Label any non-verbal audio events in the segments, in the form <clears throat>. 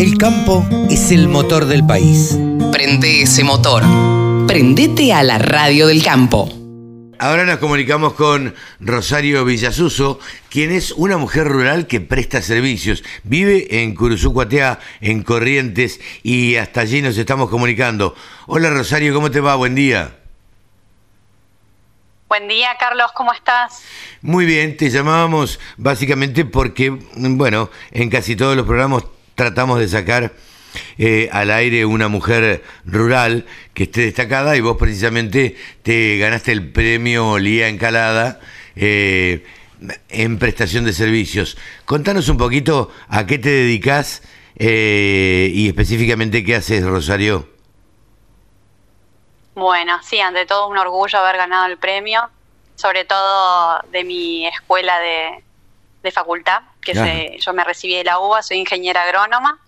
El campo es el motor del país. Prende ese motor. Prendete a la radio del campo. Ahora nos comunicamos con Rosario Villasuso, quien es una mujer rural que presta servicios. Vive en Curuzucuatea, en Corrientes, y hasta allí nos estamos comunicando. Hola Rosario, ¿cómo te va? Buen día. Buen día, Carlos, ¿cómo estás? Muy bien, te llamábamos básicamente porque, bueno, en casi todos los programas tratamos de sacar eh, al aire una mujer rural que esté destacada y vos precisamente te ganaste el premio Lía Encalada eh, en prestación de servicios. Contanos un poquito a qué te dedicas eh, y específicamente qué haces, Rosario. Bueno, sí, ante todo un orgullo haber ganado el premio, sobre todo de mi escuela de, de facultad, que se, yo me recibí de la UBA, soy ingeniera agrónoma.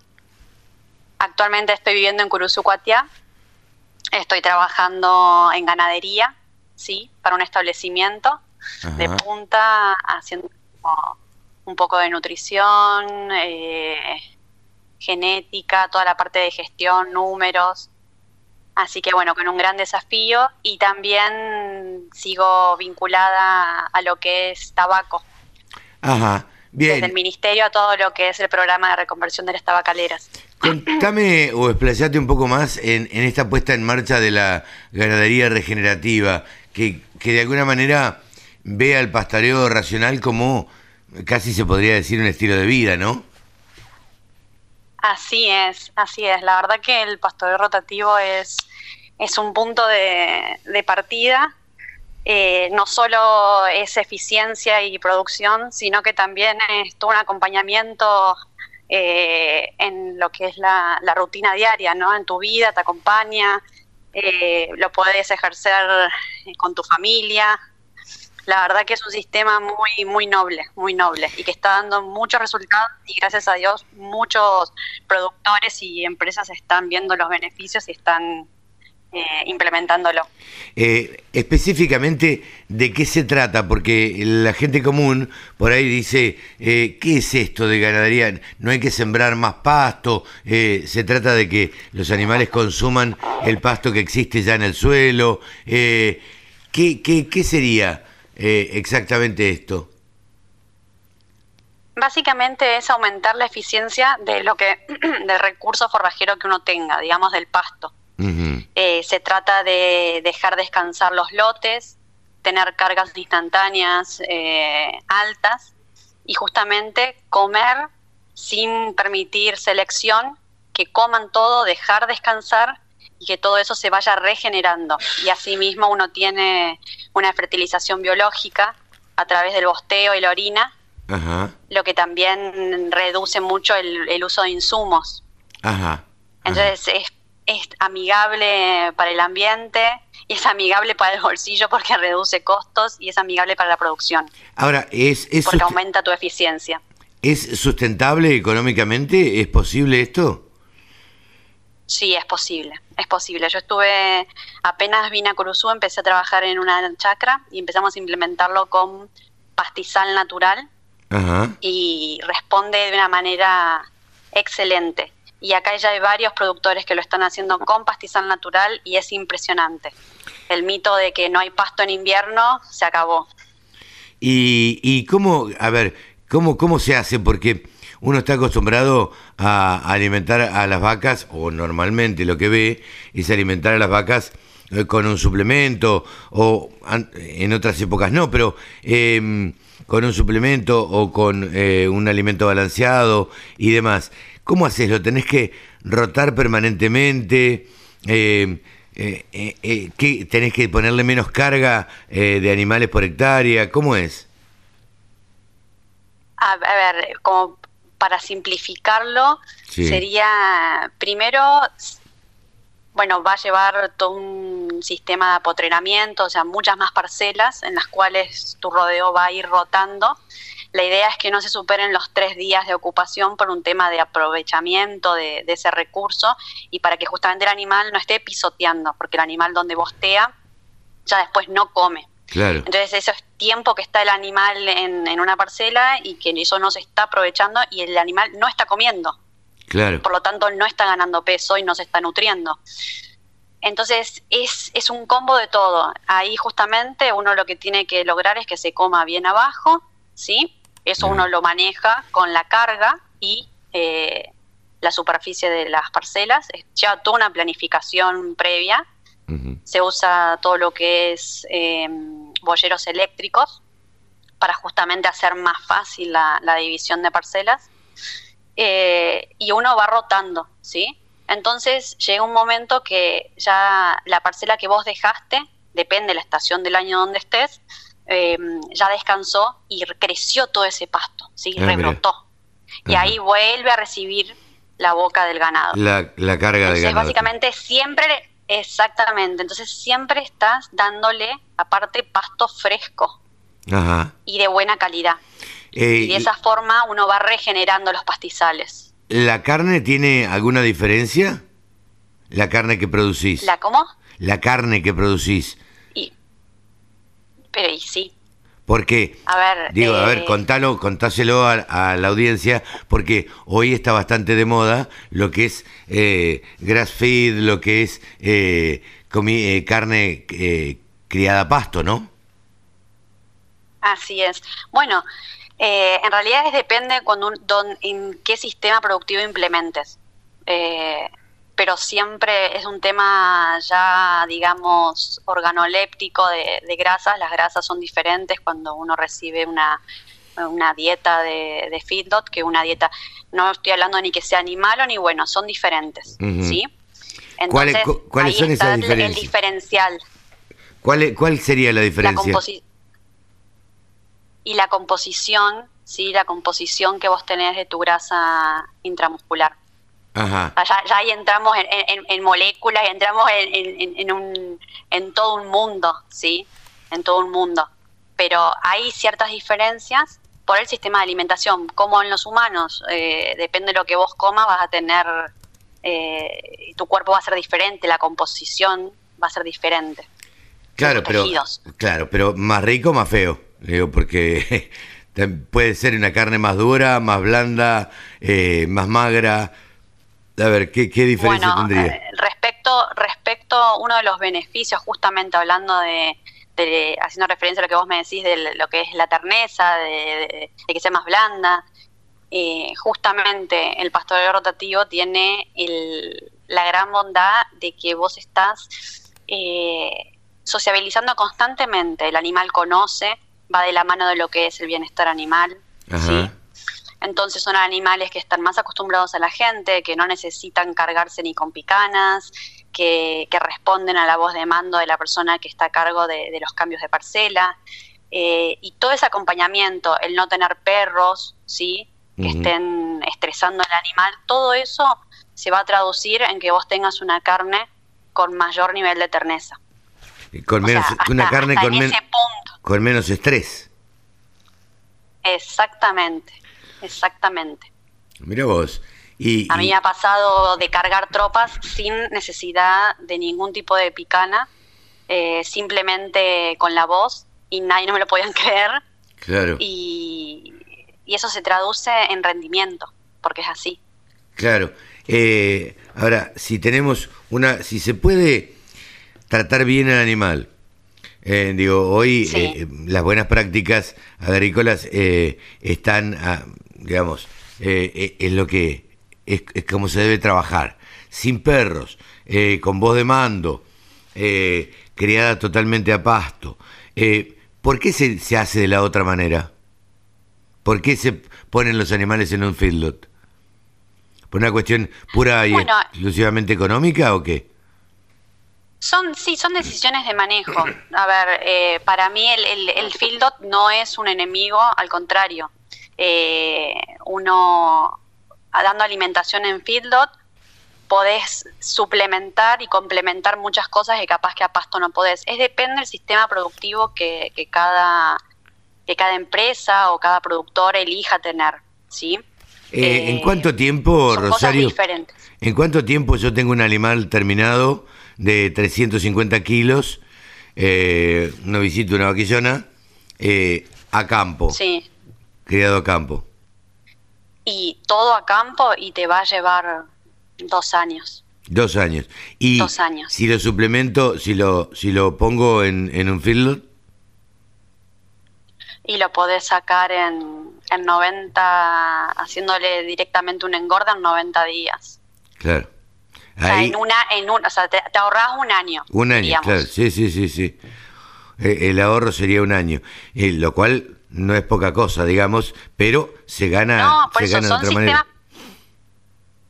Actualmente estoy viviendo en Curuzucuatiá. Estoy trabajando en ganadería, sí, para un establecimiento de punta, haciendo un poco de nutrición, eh, genética, toda la parte de gestión, números. Así que bueno, con un gran desafío y también sigo vinculada a lo que es tabaco. Ajá, bien. Desde el ministerio a todo lo que es el programa de reconversión de las tabacaleras. Contame o explayate un poco más en, esta puesta en marcha de la ganadería regenerativa, que, que de alguna manera ve al pastoreo racional como casi se podría decir un estilo de vida, ¿no? Así es, así es. La verdad que el pastoreo rotativo es, es un punto de, de partida eh, no solo es eficiencia y producción, sino que también es todo un acompañamiento eh, en lo que es la, rutina diaria, ¿no? En tu vida, te acompaña, eh, lo puedes ejercer con tu familia. La verdad que es un sistema muy, muy noble, muy noble y que está dando muchos resultados y gracias a Dios muchos productores y empresas están viendo los beneficios y están eh, implementándolo. Eh, específicamente, ¿de qué se trata? Porque la gente común por ahí dice, eh, ¿qué es esto de ganadería? No hay que sembrar más pasto, se trata de que los animales consuman el pasto que existe ya en el suelo. ¿qué, qué, qué sería exactamente esto? Básicamente es aumentar la eficiencia de lo que <clears throat> del recurso forrajero que uno tenga, digamos del pasto. Eh, se trata de dejar descansar los lotes, tener cargas instantáneas eh, altas y justamente comer sin permitir selección, que coman todo, dejar descansar y que todo eso se vaya regenerando. Y asimismo uno tiene una fertilización biológica a través del bosteo y la orina, lo que también reduce mucho el, uso de insumos. Entonces es es amigable para el ambiente y es amigable para el bolsillo porque reduce costos y es amigable para la producción. Ahora, es, porque aumenta tu eficiencia. ¿Es sustentable económicamente? ¿Es posible esto? Sí, es posible, es posible. Yo estuve, apenas vine a Curuzú, empecé a trabajar en una chacra y empezamos a implementarlo con pastizal natural y responde de una manera excelente y acá ya hay varios productores que lo están haciendo con pastizal natural y es impresionante. El mito de que no hay pasto en invierno se acabó. Y, y cómo, a ver, cómo, cómo se hace porque uno está acostumbrado a alimentar a las vacas o normalmente lo que ve es alimentar a las vacas eh, con un suplemento o en otras épocas no, pero em, con un suplemento o con eh, un alimento balanceado y demás. ¿Cómo haces? ¿Lo tenés que rotar permanentemente? Eh, eh, eh, ¿qué, ¿Tenés que ponerle menos carga de animales por hectárea? ¿Cómo es? A, ver, como para simplificarlo, sería primero, bueno, va a llevar todo un sistema de apotrenamiento, o sea, muchas más parcelas en las cuales tu rodeo va a ir rotando la idea es que no se superen los tres días de ocupación por un tema de aprovechamiento de, ese recurso y para que justamente el animal no esté pisoteando, porque el animal donde bostea ya después no come. Claro. Entonces eso es tiempo que está el animal en, una parcela y que eso no se está aprovechando y el animal no está comiendo. Claro. Por lo tanto, no está ganando peso y no se está nutriendo. Entonces, es, es un combo de todo. Ahí justamente uno lo que tiene que lograr es que se coma bien abajo, ¿sí? Eso uno lo maneja con la carga y eh, la superficie de las parcelas. Lleva toda una planificación previa. Se usa todo lo que es eh, bolleros eléctricos para justamente hacer más fácil la, división de parcelas. Eh, y uno va rotando, ¿sí? Entonces llega un momento que ya la parcela que vos dejaste, depende de la estación del año donde estés, em, ya descansó y creció todo ese pasto, ¿sí? Ah, rebrotó. Y ahí vuelve a recibir la boca del ganado. La, carga del ganado. Básicamente siempre, exactamente, entonces siempre estás dándole aparte pasto fresco y de buena calidad. Eh, y de esa forma uno va regenerando los pastizales. ¿La carne tiene alguna diferencia? La carne que producís. ¿La cómo? La carne que producís. Pero y sí. Porque, a ver, digo, a ver, eh, contalo, contáselo a, la audiencia, porque hoy está bastante de moda lo que es eh, grass feed, lo que es eh, eh carne criada a pasto, ¿no? Así es. Bueno, eh, en realidad es depende cuando en qué sistema productivo implementes. Pero siempre es un tema ya, digamos, organoléptico de, grasas. Las grasas son diferentes cuando uno recibe una, una dieta de, de feedlot que una dieta, no estoy hablando ni que sea animal o ni bueno, son diferentes, ¿sí? ¿Cuáles, ¿cuáles son esas diferencias? El diferencial. ¿Cuál, ¿Cuál sería la diferencia? y la composición, ¿sí? la composición que vos tenés de tu grasa intramuscular. Ajá. Ya, ahí entramos en, moléculas, entramos en, un, en todo un mundo, ¿sí? En todo un mundo. Pero hay ciertas diferencias por el sistema de alimentación. Como en los humanos, eh, depende de lo que vos comas, vas a tener, eh, tu cuerpo va a ser diferente, la composición va a ser diferente. Claro, pero, claro, pero más rico, más feo. Digo, porque <laughs> puede ser una carne más dura, más blanda, eh, más magra. A ver, ¿qué, qué diferencia tendría? Eh, respecto, respecto, uno de los beneficios, justamente hablando de, haciendo referencia a lo que vos me decís de lo que es la terneza, de, que sea más blanda, eh, justamente el pastoreo rotativo tiene el, la gran bondad de que vos estás sociabilizando constantemente, el animal conoce, va de la mano de lo que es el bienestar animal. ¿sí? Entonces son animales que están más acostumbrados a la gente, que no necesitan cargarse ni con picanas, que, responden a la voz de mando de la persona que está a cargo de, los cambios de parcela. Eh, y todo ese acompañamiento, el no tener perros, ¿sí? que estén estresando al animal, todo eso se va a traducir en que vos tengas una carne con mayor nivel de terneza. Con menos, una carne con, con menos estrés. Exactamente, exactamente. Mira vos. Y, a mí me ha pasado de cargar tropas sin necesidad de ningún tipo de picana, eh, simplemente con la voz, y nadie no me lo podían <laughs> creer. Claro. Y, y eso se traduce en rendimiento, porque es así. Claro. Eh, ahora, si tenemos una, si se puede tratar bien al animal. Eh, digo, hoy eh, las buenas prácticas agrícolas eh, están, ah, digamos, en lo que es, como se debe trabajar. Sin perros, con voz de mando, criada totalmente a pasto. ¿Por qué se, se, hace de la otra manera? ¿Por qué se ponen los animales en un feedlot? ¿Por una cuestión pura y exclusivamente económica o qué? Son, sí, son decisiones de manejo. A ver, eh, para mí el, el, el Fieldot no es un enemigo, al contrario. Eh, uno, dando alimentación en Fieldot, podés suplementar y complementar muchas cosas que capaz que a pasto no podés. Es depende del sistema productivo que, que, cada, que cada empresa o cada productor elija tener, ¿sí? Eh, ¿En cuánto tiempo, Rosario? ¿En cuánto tiempo yo tengo un animal terminado de 350 kilos, eh, una visita, una vaquillona, eh, a campo. Sí. Criado a campo. y todo a campo y te va a llevar dos años. Dos años. Y dos años. si lo suplemento, si lo, si lo pongo en, en un feedlot. Y lo podés sacar en, en 90, haciéndole directamente un engorde en 90 días. Claro. O sea, en una, en un, o sea, te, te ahorras un año. Un año, claro. Sí, sí, sí, sí. Eh, el ahorro sería un año, eh, lo cual no es poca cosa, digamos, pero se gana, no, por se eso gana de otra manera.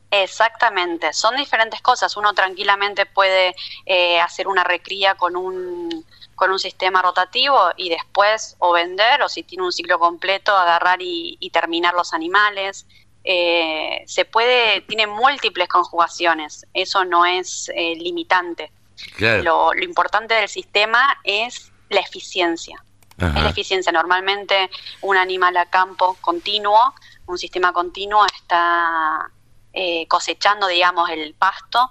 Exactamente, son diferentes cosas. Uno tranquilamente puede eh, hacer una recría con un, con un sistema rotativo y después o vender o si tiene un ciclo completo agarrar y, y terminar los animales. Eh, se puede, tiene múltiples conjugaciones, eso no es eh, limitante. Claro. Lo, lo importante del sistema es la eficiencia. Ajá. Es la eficiencia. Normalmente un animal a campo continuo, un sistema continuo está eh, cosechando, digamos, el pasto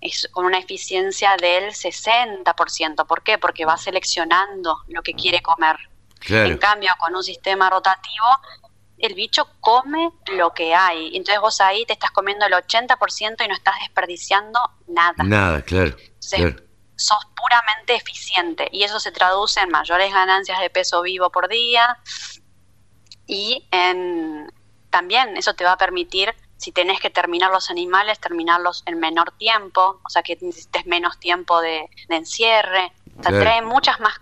es con una eficiencia del 60%. ¿Por qué? Porque va seleccionando lo que quiere comer. Claro. En cambio, con un sistema rotativo, el bicho come lo que hay. Entonces vos ahí te estás comiendo el 80% y no estás desperdiciando nada Nada, claro. Sí. claro. Sos puramente eficiente y eso se traduce en mayores ganancias de peso vivo por día y en también eso te va a permitir si tenés que terminar los animales terminarlos en menor tiempo o sea que necesites menos tiempo de, de encierre o sea, Claro. trae muchas más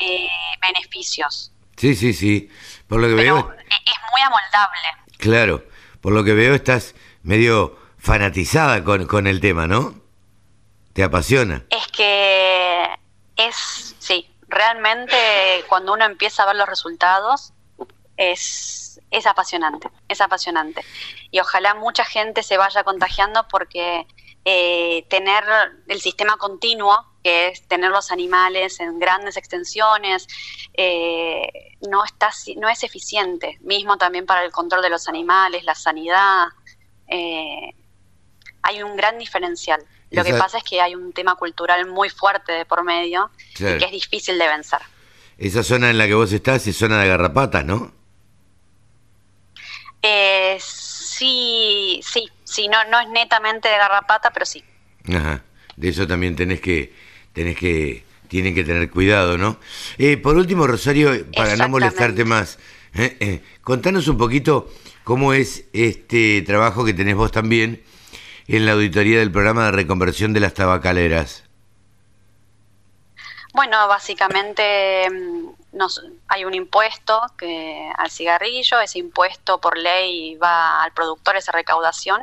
eh, beneficios Sí, sí, sí. Por lo que pero veo, es muy amoldable claro, por lo que veo estás medio fanatizada con, con el tema, ¿no? Apasiona. Es que es, sí, realmente cuando uno empieza a ver los resultados es, es apasionante, es apasionante. Y ojalá mucha gente se vaya contagiando porque eh, tener el sistema continuo, que es tener los animales en grandes extensiones, eh, no, está, no es eficiente. Mismo también para el control de los animales, la sanidad. eh, hay un gran diferencial. Lo que pasa es que hay un tema cultural muy fuerte de por medio Claro. y que es difícil de vencer. Esa zona en la que vos estás es zona de garrapatas, ¿no? Eh, sí, sí, sí, no, no es netamente de garrapata, pero sí. Ajá. De eso también tenés que, tenés que, tienen que tener cuidado, ¿no? Eh, por último, Rosario, para no molestarte más, eh, eh, contanos un poquito cómo es este trabajo que tenés vos también en la auditoría del programa de reconversión de las tabacaleras. Bueno, básicamente mm, nos, hay un impuesto que al cigarrillo, ese impuesto por ley va al productor, esa recaudación.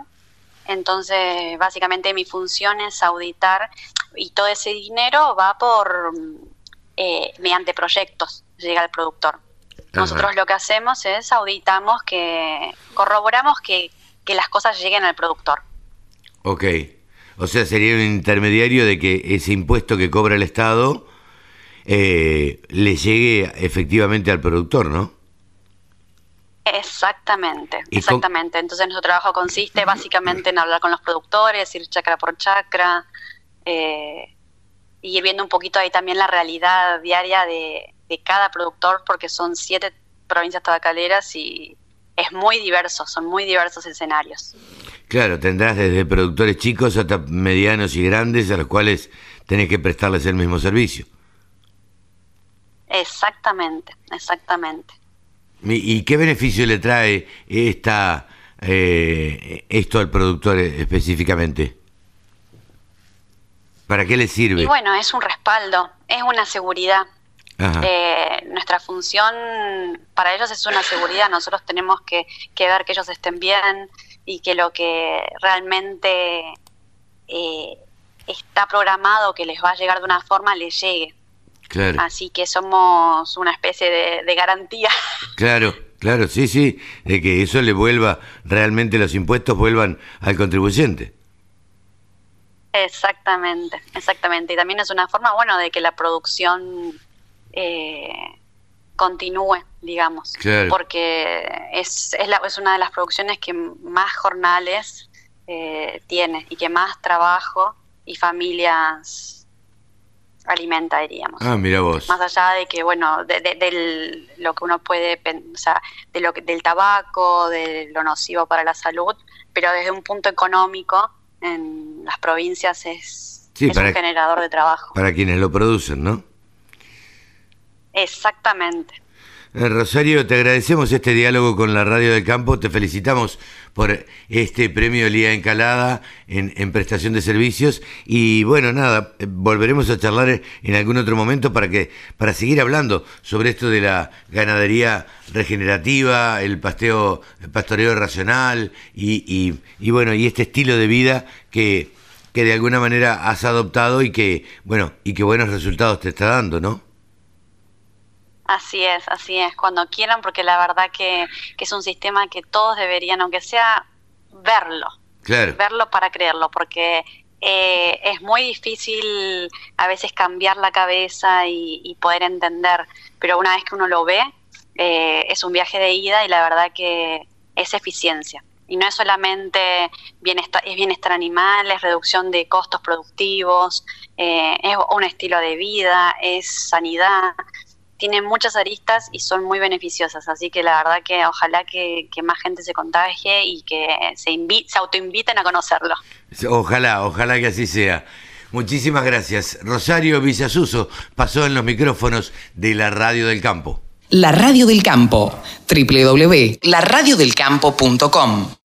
Entonces, básicamente mi función es auditar y todo ese dinero va por mm, eh, mediante proyectos, llega al productor. Nosotros lo que hacemos es auditamos que corroboramos que, que las cosas lleguen al productor. Ok. O sea, sería un intermediario de que ese impuesto que cobra el Estado eh, le llegue efectivamente al productor, ¿no? Exactamente, ¿Y cómo- exactamente. Entonces nuestro trabajo consiste básicamente en hablar con los productores, ir chacra por chacra, eh, y ir viendo un poquito ahí también la realidad diaria de, de cada productor, porque son siete provincias tabacaleras y es muy diverso, son muy diversos escenarios. Claro, tendrás desde productores chicos hasta medianos y grandes a los cuales tenés que prestarles el mismo servicio. Exactamente, exactamente. ¿Y, qué beneficio le trae esta, eh, esto al productor específicamente? ¿Para qué le sirve? Y bueno, es un respaldo, es una seguridad. Eh, nuestra función para ellos es una seguridad. Nosotros tenemos que, que ver que ellos estén bien y que lo que realmente eh, está programado que les va a llegar de una forma les llegue. claro, Así que somos una especie de, de garantía. <laughs> claro, claro, sí, sí, de que eso le vuelva, realmente los impuestos vuelvan al contribuyente. exactamente, exactamente. Y también es una forma, bueno, de que la producción eh, continúe, digamos. Claro. Porque es, es, la- es una de las producciones que más jornales eh, tiene y que más trabajo y familias alimenta, diríamos. Ah, mira vos. Más allá de que, bueno, de, lo que uno puede, o sea, de lo del tabaco, de lo nocivo para la salud, pero desde un punto económico, en las provincias es, un generador de trabajo. Para quienes lo producen, ¿no? Exactamente. Eh, Rosario, te agradecemos este diálogo con la Radio del Campo, te felicitamos por este premio Lía Encalada en, prestación de servicios y bueno, nada, eh, volveremos a charlar en algún otro momento para que para seguir hablando sobre esto de la ganadería regenerativa, el pasteo, el pastoreo racional y, y, bueno, y este estilo de vida que, que de alguna manera has adoptado y que, bueno, y que buenos resultados te está dando, ¿no? Así es, así es, cuando quieran, porque la verdad que, es un sistema que todos deberían, aunque sea, verlo. Verlo para creerlo, porque eh, es muy difícil a veces cambiar la cabeza y, poder entender, pero una vez que uno lo ve, eh, es un viaje de ida y la verdad que es eficiencia. Y no es solamente bienestar, es bienestar animal, es reducción de costos productivos, eh, es un estilo de vida, es sanidad tienen muchas aristas y son muy beneficiosas. Así que la verdad que ojalá que, más gente se contagie y que se, se autoinviten a conocerlo. Ojalá, ojalá que así sea. Muchísimas gracias. Rosario Villasuso pasó en los micrófonos de la Radio del Campo. La Radio del Campo, www.laradiodelcampo.com